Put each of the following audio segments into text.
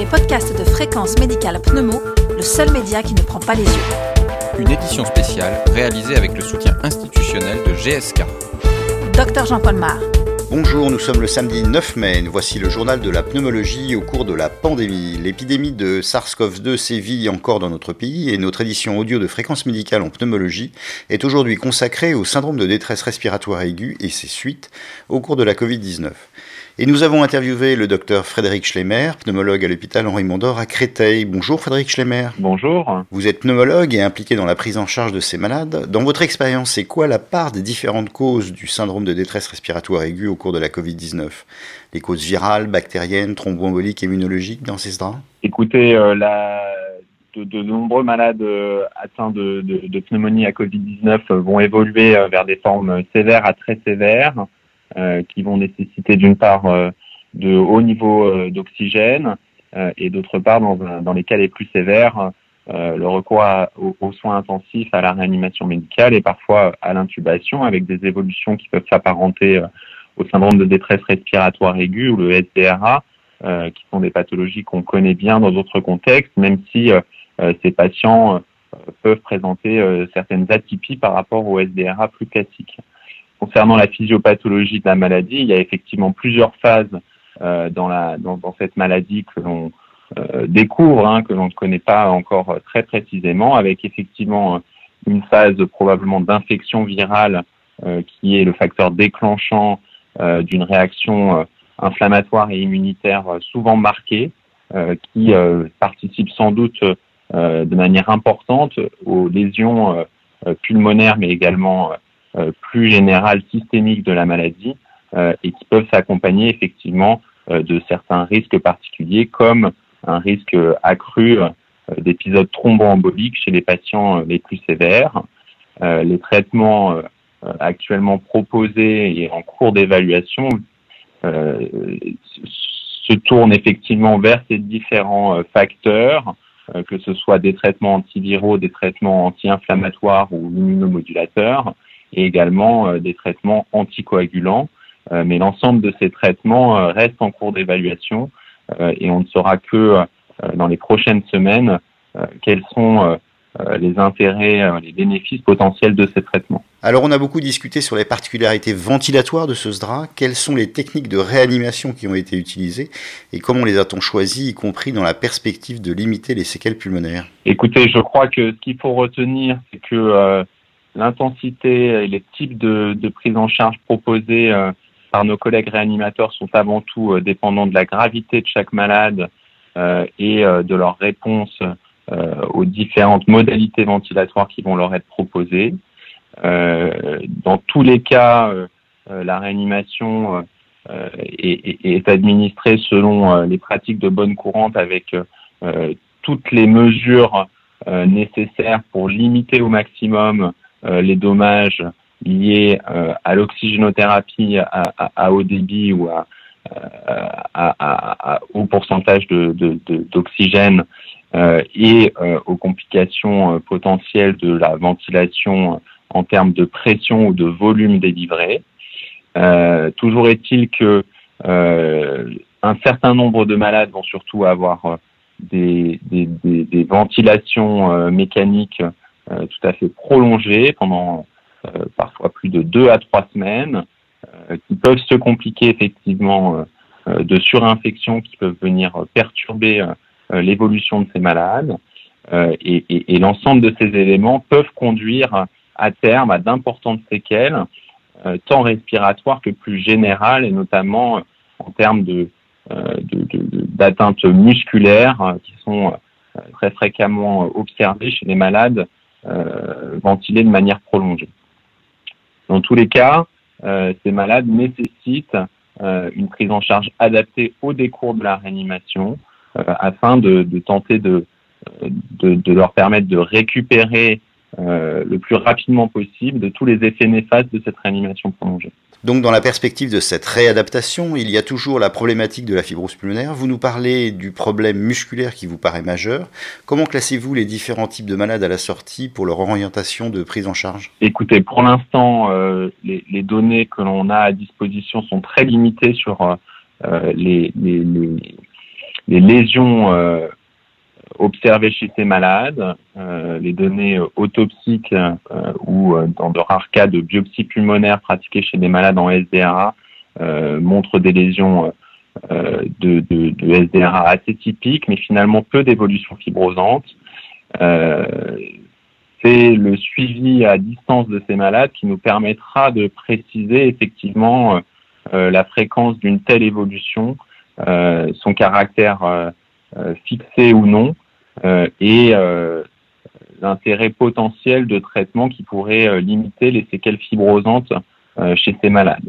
les podcasts de Fréquence Médicale Pneumo, le seul média qui ne prend pas les yeux. Une édition spéciale réalisée avec le soutien institutionnel de GSK. Docteur Jean-Paul Mar. Bonjour, nous sommes le samedi 9 mai. Voici le journal de la pneumologie au cours de la pandémie. L'épidémie de SARS-CoV-2 sévit encore dans notre pays et notre édition audio de fréquence médicale en pneumologie est aujourd'hui consacrée au syndrome de détresse respiratoire aiguë et ses suites au cours de la Covid-19. Et nous avons interviewé le docteur Frédéric Schlemmer, pneumologue à l'hôpital Henri Mondor à Créteil. Bonjour Frédéric Schlemmer. Bonjour. Vous êtes pneumologue et impliqué dans la prise en charge de ces malades. Dans votre expérience, c'est quoi la part des différentes causes du syndrome de détresse respiratoire aiguë au cours de la Covid-19 Les causes virales, bactériennes, thromboemboliques, immunologiques dans ces draps? Écoutez, euh, la... de, nombreux malades euh, atteints de, de, pneumonie à Covid-19 vont évoluer euh, vers des formes sévères à très sévères. Euh, qui vont nécessiter d'une part euh, de hauts niveaux euh, d'oxygène et d'autre part, dans, dans, les cas les plus sévères, le recours aux, soins intensifs, à la réanimation médicale et parfois à l'intubation avec des évolutions qui peuvent s'apparenter au syndrome de détresse respiratoire aiguë ou le SDRA, qui sont des pathologies qu'on connaît bien dans d'autres contextes, même si ces patients peuvent présenter certaines atypies par rapport au SDRA plus classique concernant la physiopathologie de la maladie, il y a effectivement plusieurs phases euh, dans, la, dans, dans, cette maladie que l'on euh, découvre, hein, que l'on ne connaît pas encore très précisément, avec effectivement une phase probablement d'infection virale euh, qui est le facteur déclenchant euh, d'une réaction euh, inflammatoire et immunitaire souvent marquée, qui participe sans doute de manière importante aux lésions pulmonaires, mais également euh, plus générale systémique de la maladie euh, et qui peuvent s'accompagner effectivement euh, de certains risques particuliers comme un risque accru d'épisodes thromboemboliques chez les patients les plus sévères. les traitements actuellement proposés et en cours d'évaluation se tournent effectivement vers ces différents facteurs, que ce soit des traitements antiviraux, des traitements anti-inflammatoires ou immunomodulateurs, et également euh, des traitements anticoagulants. Euh, mais l'ensemble de ces traitements euh, reste en cours d'évaluation et on ne saura que dans les prochaines semaines quels sont les intérêts, les bénéfices potentiels de ces traitements. Alors on a beaucoup discuté sur les particularités ventilatoires de ce SDRA, quelles sont les techniques de réanimation qui ont été utilisées et comment les a-t-on choisies, y compris dans la perspective de limiter les séquelles pulmonaires? Écoutez, je crois que ce qu'il faut retenir, c'est que l'intensité et les types de, de, prise en charge proposés euh, par nos collègues réanimateurs sont avant tout euh, dépendants de la gravité de chaque malade euh, et de leur réponse aux différentes modalités ventilatoires qui vont leur être proposées. dans tous les cas, la réanimation est, est, administrée selon les pratiques de bonne courante avec toutes les mesures nécessaires pour limiter au maximum les dommages liés euh, à l'oxygénothérapie à, haut débit ou à, à, au pourcentage d'oxygène euh, et aux complications potentielles de la ventilation en termes de pression ou de volume délivré. toujours est-il que un certain nombre de malades vont surtout avoir des, ventilations mécaniques euh, tout à fait prolongées pendant euh, parfois plus de deux à trois semaines, euh, qui peuvent se compliquer effectivement de surinfections qui peuvent venir perturber l'évolution de ces malades. et, l'ensemble de ces éléments peuvent conduire à terme à d'importantes séquelles, tant respiratoires que plus générales, et notamment en termes d'atteintes musculaires qui sont très fréquemment observées chez les malades euh, ventilés de manière prolongée. Dans tous les cas, euh, ces malades nécessitent euh, une prise en charge adaptée au décours de la réanimation afin de, de tenter de, de, de, leur permettre de récupérer le plus rapidement possible de tous les effets néfastes de cette réanimation prolongée. Donc dans la perspective de cette réadaptation, il y a toujours la problématique de la fibrose pulmonaire. Vous nous parlez du problème musculaire qui vous paraît majeur. Comment classez-vous les différents types de malades à la sortie pour leur orientation de prise en charge? Écoutez, pour l'instant, euh, les, les, données que l'on a à disposition sont très limitées sur euh, les, les, les lésions observées chez ces malades, les données autopsiques ou dans de rares cas de biopsie pulmonaire pratiquées chez des malades en SDRA montrent des lésions de, de, de, SDRA assez typiques, mais finalement peu d'évolution fibrosante. Euh, c'est le suivi à distance de ces malades qui nous permettra de préciser effectivement euh, euh, la fréquence d'une telle évolution, euh, son caractère fixé ou non, et l'intérêt potentiel de traitement qui pourrait limiter les séquelles fibrosantes chez ces malades.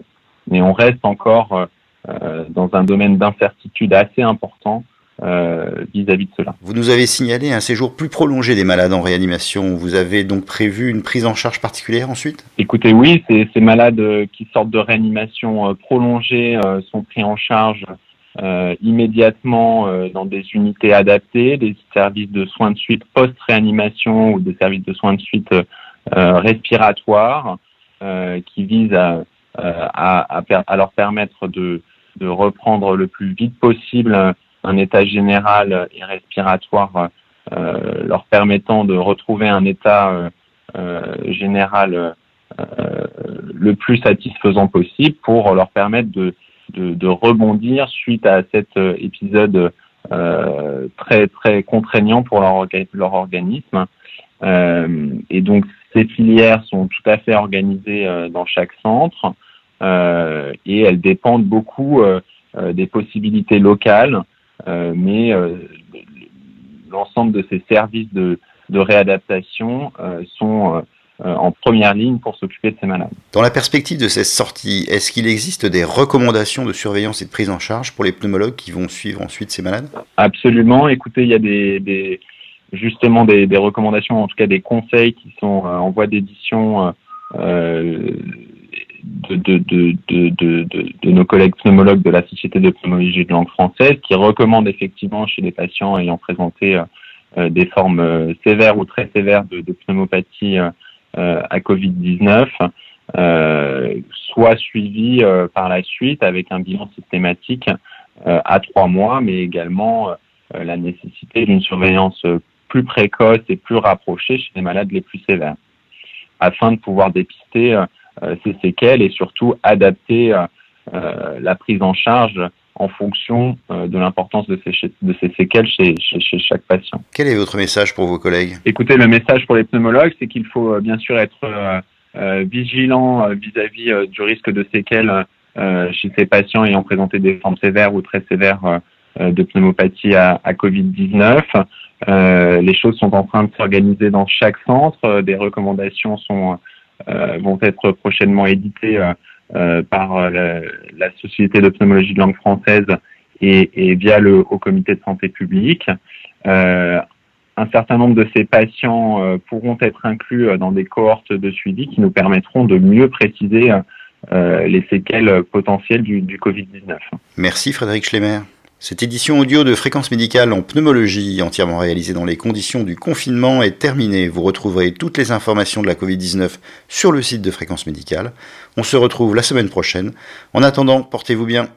Mais on reste encore dans un domaine d'incertitude assez important euh, vis-à-vis de cela. Vous nous avez signalé un séjour plus prolongé des malades en réanimation. Vous avez donc prévu une prise en charge particulière ensuite? Écoutez, oui, ces, ces malades euh, qui sortent de réanimation euh, prolongée sont pris en charge euh, immédiatement dans des unités adaptées, des services de soins de suite post-réanimation ou des services de soins de suite respiratoires qui visent à, à, à, à, leur permettre de, de reprendre le plus vite possible un état général et respiratoire euh, leur permettant de retrouver un état euh, euh, général le plus satisfaisant possible pour leur permettre de, de, rebondir suite à cet épisode très très contraignant pour leur, leur organisme. et donc ces filières sont tout à fait organisées dans chaque centre et elles dépendent beaucoup des possibilités locales euh, mais euh, l'ensemble de ces services de, de réadaptation euh, sont en première ligne pour s'occuper de ces malades. Dans la perspective de cette sortie, est-ce qu'il existe des recommandations de surveillance et de prise en charge pour les pneumologues qui vont suivre ensuite ces malades? Absolument. Écoutez, il y a des, des justement des, des, recommandations, en tout cas des conseils qui sont en voie d'édition euh, de, de, de, de, nos collègues pneumologues de la Société de pneumologie de langue française qui recommandent effectivement chez les patients ayant présenté euh, euh, des formes euh, sévères ou très sévères de, pneumopathie à Covid-19 soit suivis par la suite avec un bilan systématique à trois mois, mais également la nécessité d'une surveillance plus précoce et plus rapprochée chez les malades les plus sévères, afin de pouvoir dépister euh, ces séquelles et surtout adapter euh, euh, la prise en charge en fonction de l'importance de ces, de ces séquelles chez, chez, chaque patient. Quel est votre message pour vos collègues? Écoutez, le message pour les pneumologues, c'est qu'il faut bien sûr être vigilant vis-à-vis du risque de séquelles chez ces patients ayant présenté des formes sévères ou très sévères de pneumopathie à, à Covid-19. les choses sont en train de s'organiser dans chaque centre. Des recommandations sont euh, vont être prochainement édités euh, euh, par la, Société de de langue française et, via le Haut Comité de santé publique. un certain nombre de ces patients pourront être inclus dans des cohortes de suivi qui nous permettront de mieux préciser les séquelles potentielles du, du Covid-19. Merci Frédéric Schlemmer. Cette édition audio de Fréquence médicale en pneumologie, entièrement réalisée dans les conditions du confinement, est terminée. Vous retrouverez toutes les informations de la Covid-19 sur le site de Fréquence médicale. On se retrouve la semaine prochaine. En attendant, portez-vous bien.